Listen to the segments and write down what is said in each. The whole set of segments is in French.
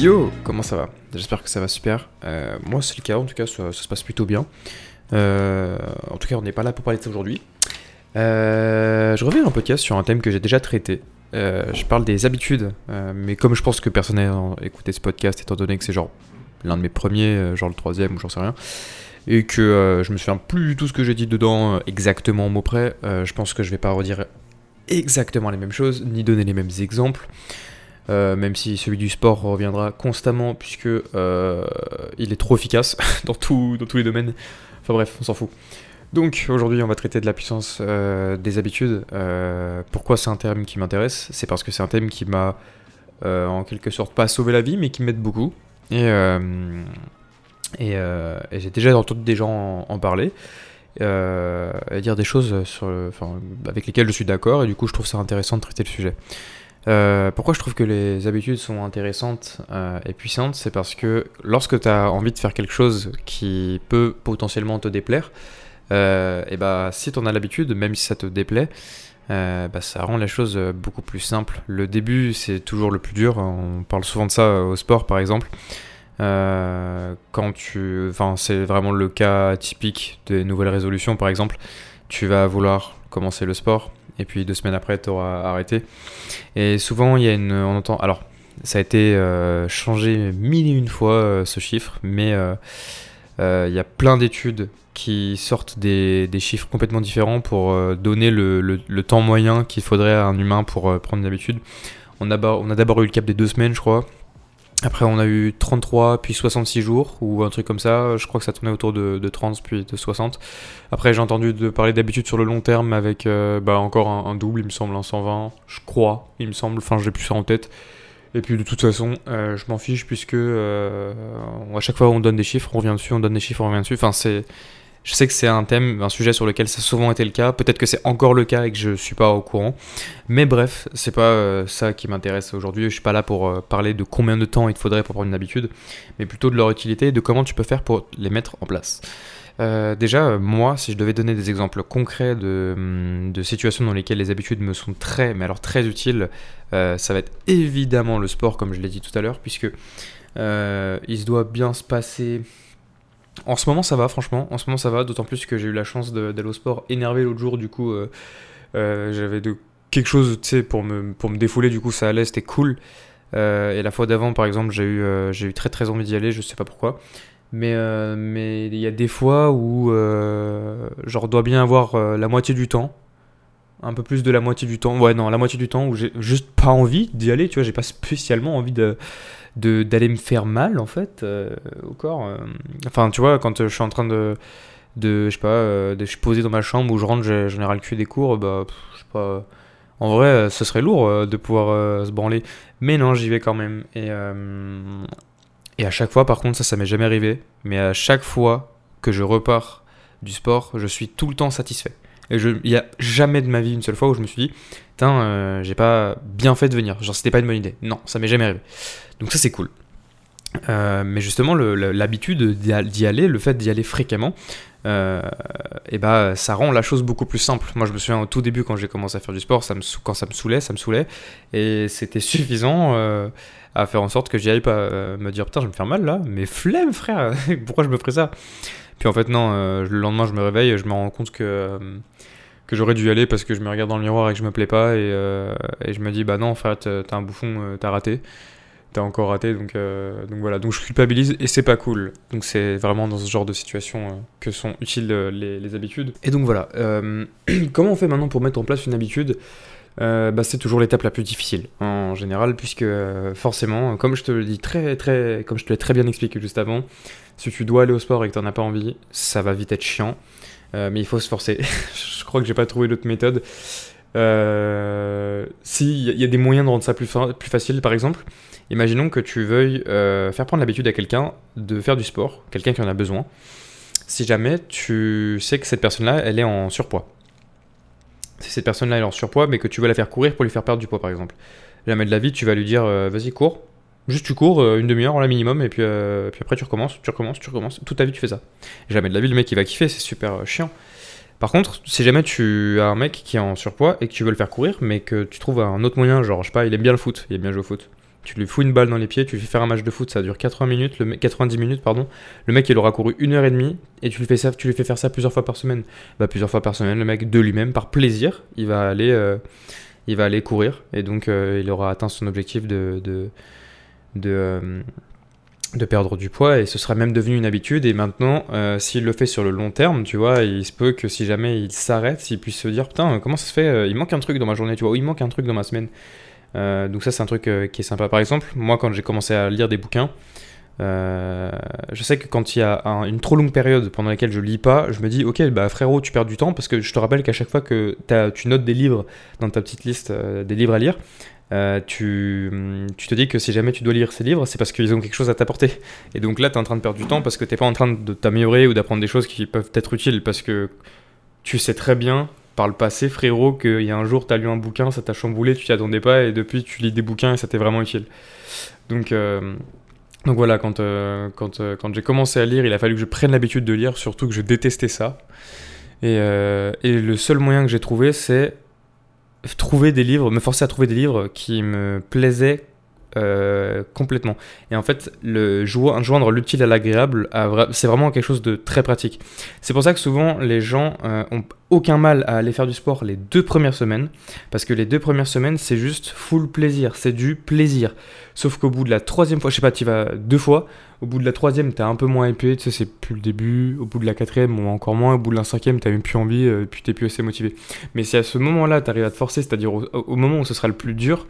Yo, comment ça va? J'espère que ça va super. Euh, moi, c'est le cas, en tout cas, ça, se passe plutôt bien. Euh, en tout cas, on n'est pas là pour parler de ça aujourd'hui. Euh, je reviens en podcast sur un thème que j'ai déjà traité. Je parle des habitudes, mais comme je pense que personne n'a écouté ce podcast, étant donné que c'est genre l'un de mes premiers, genre le troisième ou j'en sais rien, et que je me souviens plus du tout ce que j'ai dit dedans exactement au mot près, je pense que je vais pas redire exactement les mêmes choses, ni donner les mêmes exemples. Euh, même si celui du sport reviendra constamment puisque euh, il est trop efficace dans, tout- dans tous les domaines. Enfin bref, on s'en fout. Donc aujourd'hui on va traiter de la puissance euh, des habitudes. Pourquoi c'est un terme qui m'intéresse? C'est parce que c'est un thème qui m'a en quelque sorte pas sauvé la vie mais qui m'aide beaucoup. Et, j'ai déjà entendu des gens en, parler. et dire des choses avec lesquelles je suis d'accord et du coup je trouve ça intéressant de traiter le sujet. Euh, pourquoi je trouve que les habitudes sont intéressantes euh, et puissantes C'est parce que lorsque tu as envie de faire quelque chose qui peut potentiellement te déplaire, euh, et bah si tu en as l'habitude, même si ça te déplaît, bah, ça rend la chose euh, beaucoup plus simple. Le début, c'est toujours le plus dur. On parle souvent de ça au sport, par exemple. Quand tu, enfin, c'est vraiment le cas typique des nouvelles résolutions, par exemple. Tu vas vouloir commencer le sport et puis deux semaines après, tu auras arrêté. Et souvent, il y a une, on entend, alors, ça a été euh, changé mille et une fois euh, ce chiffre, mais euh, il y a plein d'études qui sortent des, des chiffres complètement différents pour donner le, le- temps moyen qu'il faudrait à un humain pour prendre une habitude. On a, on a d'abord eu le cap des deux semaines, je crois. Après, on a eu 33, puis 66 jours, ou un truc comme ça. Je crois que ça tournait autour de, de 30, puis de 60. Après, j'ai entendu de parler d'habitude sur le long terme avec euh, bah, encore un, double, il me semble, un 120, je crois, il me semble. Enfin, j'ai plus ça en tête. Et puis, de toute façon, euh, je m'en fiche, puisque euh, à chaque fois on donne des chiffres, on revient dessus, on donne des chiffres, on revient dessus. Enfin, c'est. Je sais que c'est un thème, un sujet sur lequel ça a souvent été le cas. Peut-être que c'est encore le cas et que je suis pas au courant. Mais bref, c'est pas euh, ça qui m'intéresse aujourd'hui. Je suis pas là pour euh, parler de combien de temps il te faudrait pour prendre une habitude, mais plutôt de leur utilité et de comment tu peux faire pour les mettre en place. Euh, déjà, moi, si je devais donner des exemples concrets de, hum, de situations dans lesquelles les habitudes me sont très, mais alors très utiles, ça va être évidemment le sport, comme je l'ai dit tout à l'heure, puisque il se doit bien se passer. En ce moment, ça va, franchement. En ce moment, ça va, d'autant plus que j'ai eu la chance d'aller au sport énervé l'autre jour. Du coup, euh, euh, j'avais quelque chose, tu sais, pour me, pour me défouler. Du coup, ça allait, c'était cool. Euh, et la fois d'avant, par exemple, j'ai eu, eu très très envie d'y aller. Je sais pas pourquoi. Mais il y a des fois où genre dois bien avoir la moitié du temps, un peu plus de la moitié du temps. Ouais, non, la moitié du temps où j'ai juste pas envie d'y aller. Tu vois, j'ai pas spécialement envie de de- d'aller me faire mal en fait euh, au corps. euh. Enfin, tu vois, quand euh, je suis en train de de je sais pas, euh, je suis posé dans ma chambre où je rentre, j'ai- ai ras le cul des cours, bah je sais pas. En vrai, ce serait lourd de pouvoir se branler. Mais non, j'y vais quand même. Et, et à chaque fois, par contre, ça, ça m'est jamais arrivé. Mais à chaque fois que je repars du sport, je suis tout le temps satisfait. Il n'y a jamais de ma vie une seule fois où je me suis dit, putain, euh, j'ai pas bien fait de venir. Genre, c'était pas une bonne idée. Non, ça m'est jamais arrivé. Donc ça, c'est cool. Euh, mais justement, l'habitude d'y aller, le fait d'y aller fréquemment, euh, et bah, ça rend la chose beaucoup plus simple. Moi, je me souviens au tout début, quand j'ai commencé à faire du sport, quand ça me saoulait, ça me saoulait. Et c'était suffisant euh, à faire en sorte que j'y aille pas euh, me dire, putain, je vais me faire mal là. Mais flemme, frère, pourquoi je me ferais ça? Puis en fait, non, euh, le lendemain, je me réveille et je me rends compte que. euh, que j'aurais dû y aller parce que je me regarde dans le miroir et que je me plais pas et, euh, et je me dis bah non frère t'es un bouffon t'as raté. T'as encore raté donc donc voilà. Donc je culpabilise et c'est pas cool. Donc c'est vraiment dans ce genre de situation que sont utiles les, les habitudes. Et donc voilà comment on fait maintenant pour mettre en place une habitude? Euh, bah, c'est toujours l'étape la plus difficile en général puisque euh, forcément comme je te le dis très très comme je te l'ai très bien expliqué juste avant si tu dois aller au sport et que t'en as pas envie ça va vite être chiant Euh, mais il faut se forcer je crois que j'ai pas trouvé d'autre méthode si il y, a- des moyens de rendre ça plus, plus facile par exemple Imaginons que tu veuilles faire prendre l'habitude à quelqu'un de faire du sport, quelqu'un qui en a besoin. Si jamais tu sais que cette personne-là, elle est en surpoids. Si cette personne-là, elle est en surpoids, mais que tu veux la faire courir pour lui faire perdre du poids, par exemple. Jamais de la vie, tu vas lui dire, euh, vas-y, cours. Juste tu cours euh, une demi-heure en la minimum, et puis, euh, puis après tu recommences, tu recommences, tu recommences. Toute ta vie, tu fais ça. Jamais de la vie, le mec, il va kiffer, c'est super chiant. Par contre, si jamais tu as un mec qui est en surpoids et que tu veux le faire courir, mais que tu trouves un autre moyen, genre, je sais pas, il aime bien le foot, il aime bien jouer au foot tu lui fous une balle dans les pieds, tu lui fais faire un match de foot, ça dure 80 minutes, le 90 minutes, pardon. Le mec, il aura couru une heure et demie et tu lui fais, ça, tu lui fais faire ça plusieurs fois par semaine. Bah, plusieurs fois par semaine, le mec, de lui-même, par plaisir, il va aller, euh, courir et donc euh, il aura atteint son objectif de, de, de, euh, de perdre du poids et ce sera même devenu une habitude et maintenant s'il le fait sur le long terme tu vois il se peut que si jamais il s'arrête il puisse se dire putain comment ça se fait il manque un truc dans ma journée tu vois ou il manque un truc dans ma semaine donc ça c'est un truc euh, qui est sympa. Par exemple, moi quand j'ai commencé à lire des bouquins, euh, je sais que quand il y a une trop longue période pendant laquelle je lis pas, je me dis ok bah frérot tu perds du temps parce que je te rappelle qu'à chaque fois que tu notes des livres dans ta petite liste des livres à lire, tu, tu, te dis que si jamais tu dois lire ces livres, c'est parce qu'ils ont quelque chose à t'apporter. Et donc là, tu es en train de perdre du temps parce que tu pas en train de t'améliorer ou d'apprendre des choses qui peuvent être utiles parce que tu sais très bien par le passé, frérot, qu'il y a un jour, tu as lu un bouquin, ça t'a chamboulé, tu t'y attendais pas, et depuis, tu lis des bouquins et ça t'est vraiment utile. Donc, euh, donc voilà, quand, euh, quand, euh, quand j'ai commencé à lire, il a fallu que je prenne l'habitude de lire, surtout que je détestais ça. Et, et le seul moyen que j'ai trouvé, c'est trouver des livres, me forcer à trouver des livres qui me plaisaient euh, complètement. Et en fait, le joindre l'utile à l'agréable, c'est vraiment quelque chose de très pratique. C'est pour ça que souvent les gens euh, ont aucun mal à aller faire du sport les deux premières semaines, parce que les deux premières semaines, c'est juste full plaisir, c'est du plaisir. Sauf qu'au bout de la troisième fois, je sais pas, tu vas deux fois, au bout de la troisième, t'es un peu moins épais, tu sais, c'est plus le début, au bout de la quatrième, ou encore moins, au bout de la cinquième, t'as même plus envie, euh, et puis t'es plus assez motivé. Mais si à ce moment-là, t'arrives à te forcer, c'est-à-dire au moment où ce sera le plus dur,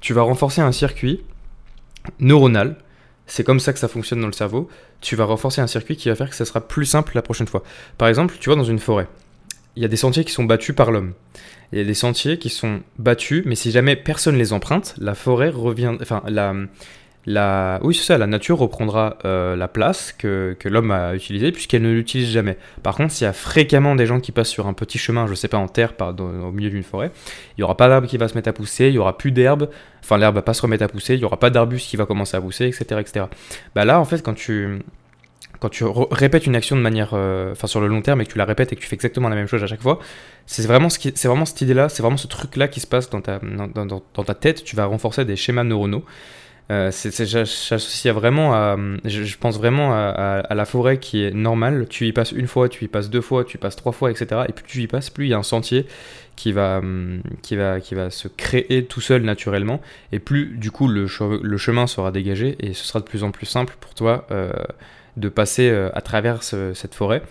tu vas renforcer un circuit neuronal. C'est comme ça que ça fonctionne dans le cerveau. Tu vas renforcer un circuit qui va faire que ça sera plus simple la prochaine fois. Par exemple, tu vois, dans une forêt, il y a des sentiers qui sont battus par l'homme. Il y a des sentiers qui sont battus, mais si jamais personne les emprunte, la forêt revient. Enfin, la, la, oui, c'est ça, la nature reprendra euh, la place que, l'homme a utilisée puisqu'elle ne l'utilise jamais. Par contre, s'il y a fréquemment des gens qui passent sur un petit chemin, je sais pas, en terre, au milieu d'une forêt, il n'y aura pas d'arbre qui va se mettre à pousser, il n'y aura plus d'herbe, enfin l'herbe va pas se remettre à pousser, il n'y aura pas d'arbuste qui va commencer à pousser, etc., etc. Bah là, en fait, quand tu, répètes une action de manière, euh, enfin sur le long terme et que tu la répètes et que tu fais exactement la même chose à chaque fois, c'est vraiment, ce cette idée-là, c'est vraiment ce truc-là qui se passe dans ta tête, tu vas renforcer des schémas neuronaux. Euh, j'associe vraiment je, pense vraiment à, la forêt qui est normale. Tu y passes une fois, tu y passes deux fois, tu y passes trois fois, etc. Et plus tu y passes, plus il y a un sentier qui va, hum, qui va, qui va se créer tout seul naturellement. Et plus du coup le, chemin sera dégagé et ce sera de plus en plus simple pour toi euh, de passer euh, à travers cette forêt.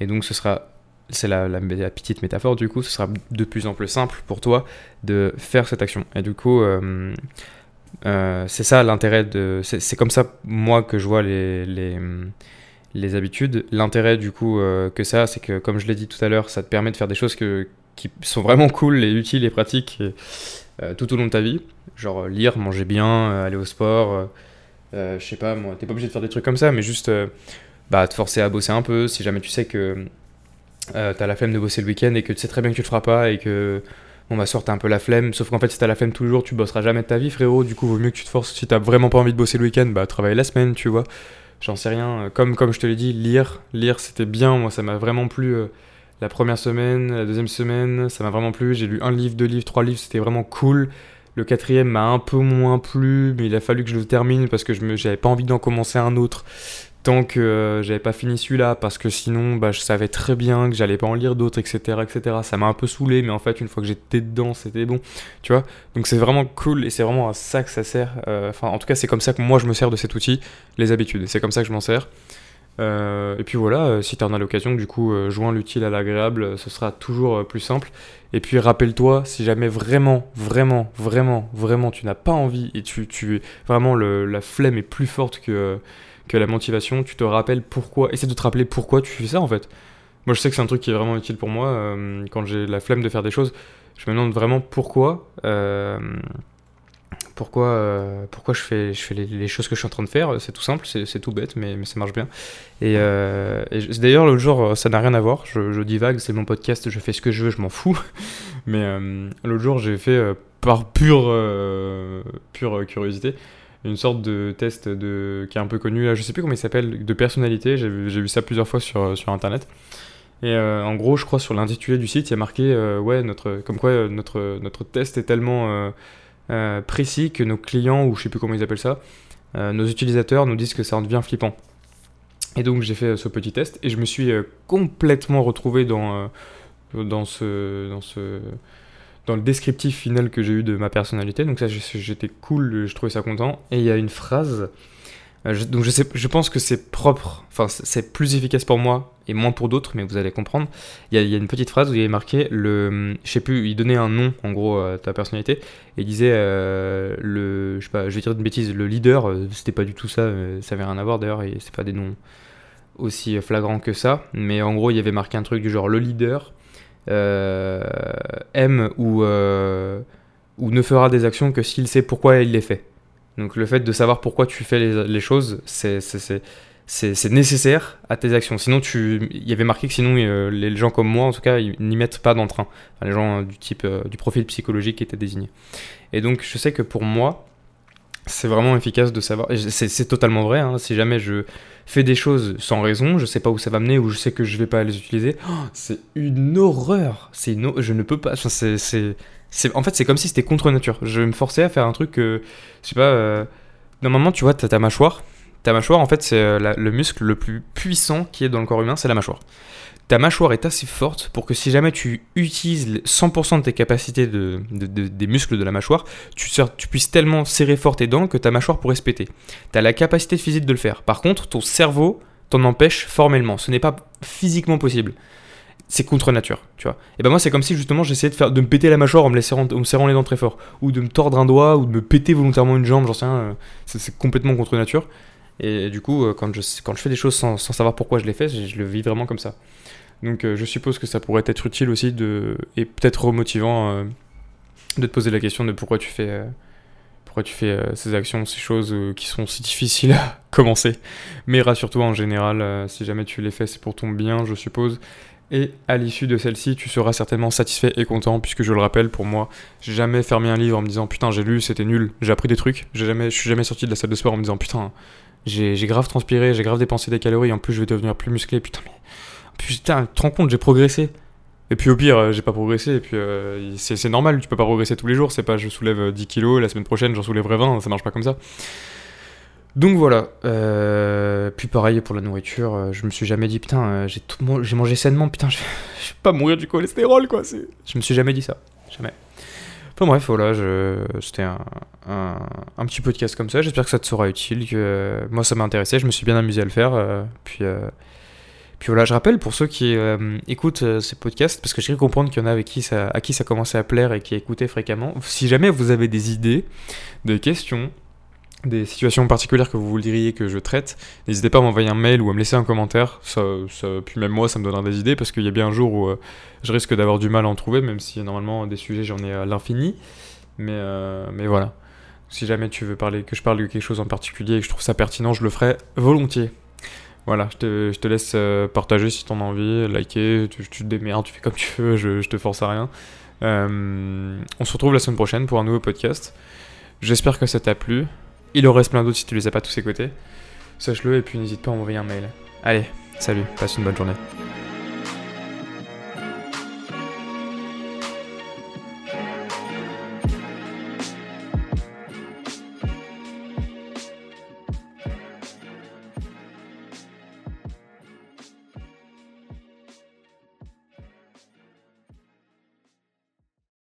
Et donc ce sera c'est la, la, petite métaphore du coup, ce sera de plus en plus simple pour toi de faire cette action. Et du coup, euh, euh, c'est ça l'intérêt de. C'est comme ça, moi, que je vois les, les, les habitudes. L'intérêt, du coup, euh, que ça, c'est que, comme je l'ai dit tout à l'heure, ça te permet de faire des choses que, qui sont vraiment cool et utiles et pratiques euh, tout au long de ta vie. Genre lire, manger bien, aller au sport. je sais pas, moi, t'es pas obligé de faire des trucs comme ça, mais juste bah, te forcer à bosser un peu. Si jamais tu sais que t'as la flemme de bosser le week-end et que tu sais très bien que tu le feras pas et que on va sortir un peu la flemme. Sauf qu'en fait, si t'as la flemme tous les jours, tu bosseras jamais de ta vie, frérot. Du coup, vaut mieux que tu te forces. Si t'as vraiment pas envie de bosser le week-end, bah travaille la semaine, tu vois. J'en sais rien. Comme, comme je te l'ai dit, lire, lire, c'était bien. Moi, ça m'a vraiment plu. Euh, la première semaine, la deuxième semaine, ça m'a vraiment plu. J'ai lu un livre, deux livres, trois livres, c'était vraiment cool. Le quatrième m'a un peu moins plu, mais il a fallu que je le termine parce que je j'avais pas envie d'en commencer un autre tant que euh, j'avais pas fini celui-là, parce que sinon, bah, je savais très bien que j'allais pas en lire d'autres, etc., etc. Ça m'a un peu saoulé, mais en fait, une fois que j'étais dedans, c'était bon, tu vois. Donc c'est vraiment cool et c'est vraiment à ça que ça sert. Euh, enfin, en tout cas, c'est comme ça que moi je me sers de cet outil, les habitudes. C'est comme ça que je m'en sers. Euh, et puis voilà, si tu en as l'occasion, du coup, joins l'utile à l'agréable, ce sera toujours plus simple. Et puis rappelle-toi, si jamais vraiment, vraiment, vraiment, vraiment, tu n'as pas envie et tu, tu vraiment le, la flemme est plus forte que que la motivation, tu te rappelles pourquoi, essaie de te rappeler pourquoi tu fais ça en fait. Moi je sais que c'est un truc qui est vraiment utile pour moi, euh, quand j'ai la flemme de faire des choses, je me demande vraiment pourquoi, euh, pourquoi, euh, pourquoi je fais, je fais les, choses que je suis en train de faire, c'est tout simple, c'est tout bête, mais, ça marche bien. Et, d'ailleurs l'autre jour, ça n'a rien à voir, je, je divague, c'est mon podcast, je fais ce que je veux, je m'en fous, mais l'autre jour j'ai fait par pure, pure curiosité, une sorte de test de, qui est un peu connu, là, je sais plus comment il s'appelle, de personnalité, j'ai vu ça plusieurs fois sur, sur Internet. Et euh, en gros, je crois sur l'intitulé du site, il y a marqué, euh, ouais, notre, comme quoi euh, notre, notre test est tellement précis que nos clients, ou je sais plus comment ils appellent ça, nos utilisateurs nous disent que ça en devient flippant. Et donc j'ai fait ce petit test et je me suis complètement retrouvé dans, dans, ce, dans, ce, dans le descriptif final que j'ai eu de ma personnalité. Donc ça j'étais cool, je trouvais ça content. Et il y a une phrase euh, donc je, pense que c'est propre, enfin c'est plus efficace pour moi et moins pour d'autres, mais vous allez comprendre. Il y, a, une petite phrase où il y avait marqué le, je sais plus, il donnait un nom en gros à ta personnalité et il disait euh, le, je je vais dire une bêtise, le leader, euh, c'était pas du tout ça, ça avait rien à voir d'ailleurs et c'est pas des noms aussi flagrants que ça, mais en gros il y avait marqué un truc du genre le leader aime ou ou ne fera des actions que s'il sait pourquoi il les fait. Donc le fait de savoir pourquoi tu fais les, choses, c'est nécessaire à tes actions. Sinon, tu, il y avait marqué que sinon euh, les gens comme moi, en tout cas, ils n'y mettent pas d'entrain. les gens du type euh, du profil psychologique qui étaient désignés. Et donc je sais que pour moi, c'est vraiment efficace de savoir. C'est totalement vrai. Hein. si jamais je fais des choses sans raison, je sais pas où ça va mener ou je sais que je vais pas les utiliser, oh, c'est une horreur. C'est je ne peux pas. c'est en fait, c'est comme si c'était contre nature. Je me forçais à faire un truc que, je sais pas, euh, normalement, tu vois, t'as ta mâchoire. Ta mâchoire, en fait, c'est euh, le muscle le plus puissant qui est dans le corps humain, c'est la mâchoire. Ta mâchoire est assez forte pour que si jamais tu utilises 100% de tes capacités de, des muscles de la mâchoire, tu, puisses tellement serrer fort tes dents que ta mâchoire pourrait se péter. Tu as la capacité physique de le faire. Par contre, ton cerveau t'en empêche formellement. Ce n'est pas physiquement possible c'est contre nature, tu vois. Et ben moi c'est comme si justement j'essayais de faire de me péter la mâchoire en me, serrant, me serrant les dents très fort, ou de me tordre un doigt, ou de me péter volontairement une jambe, j'en sais rien. Euh, c'est complètement contre nature. Et, du coup, euh, quand je, quand je fais des choses sans, savoir pourquoi je les fais, je, le vis vraiment comme ça. Donc euh, je suppose que ça pourrait être utile aussi de, et peut-être remotivant de te poser la question de pourquoi tu fais, pourquoi tu fais ces actions, ces choses qui sont si difficiles à commencer. Mais rassure-toi en général, si jamais tu les fais, c'est pour ton bien, je suppose. Et à l'issue de celle-ci, tu seras certainement satisfait et content, puisque je le rappelle, pour moi, j'ai jamais fermé un livre en me disant putain j'ai lu, c'était nul, j'ai appris des trucs, j'ai jamais, je suis jamais sorti de la salle de sport en me disant putain j'ai grave transpiré, j'ai grave dépensé des calories, en plus je vais devenir plus musclé, putain mais putain, te rends compte, j'ai progressé. Et puis au pire, euh, j'ai pas progressé, et puis euh, c'est normal, tu peux pas progresser tous les jours, c'est pas je soulève 10 kilos, la semaine prochaine j'en soulèverai 20, ça marche pas comme ça. Donc voilà. Euh, puis pareil pour la nourriture, euh, je me suis jamais dit putain, euh, j'ai mangé sainement, putain, je, vais pas mourir du cholestérol quoi. Je me suis jamais dit ça, jamais. Enfin bref, voilà, c'était un, un, petit podcast comme ça. J'espère que ça te sera utile. Que moi ça m'a intéressé, je me suis bien amusé à le faire. puis puis voilà, je rappelle pour ceux qui écoutent ces podcasts, parce que j'ai cru comprendre qu'il y en a avec qui ça, à qui ça commençait à plaire et qui écoutaient fréquemment. Si jamais vous avez des idées, des questions, des situations particulières que vous voudriez que je traite, n'hésitez pas à m'envoyer un mail ou à me laisser un commentaire. Ça, puis même moi, ça me donnera des idées parce qu'il y a bien un jour où euh, je risque d'avoir du mal à en trouver, même si normalement des sujets j'en ai à l'infini. Mais, euh, mais voilà. Si jamais tu veux parler, que je parle de quelque chose en particulier et que je trouve ça pertinent, je le ferai volontiers. Voilà, je te, je te laisse euh, partager si t'en as envie, liker, tu, te démerdes, tu fais comme tu veux, je, je te force à rien. on se retrouve la semaine prochaine pour un nouveau podcast. J'espère que ça t'a plu. Il en reste plein d'autres si tu les as pas tous écoutés. Sache-le et puis n'hésite pas à m'envoyer un mail. Allez, salut, passe une bonne journée.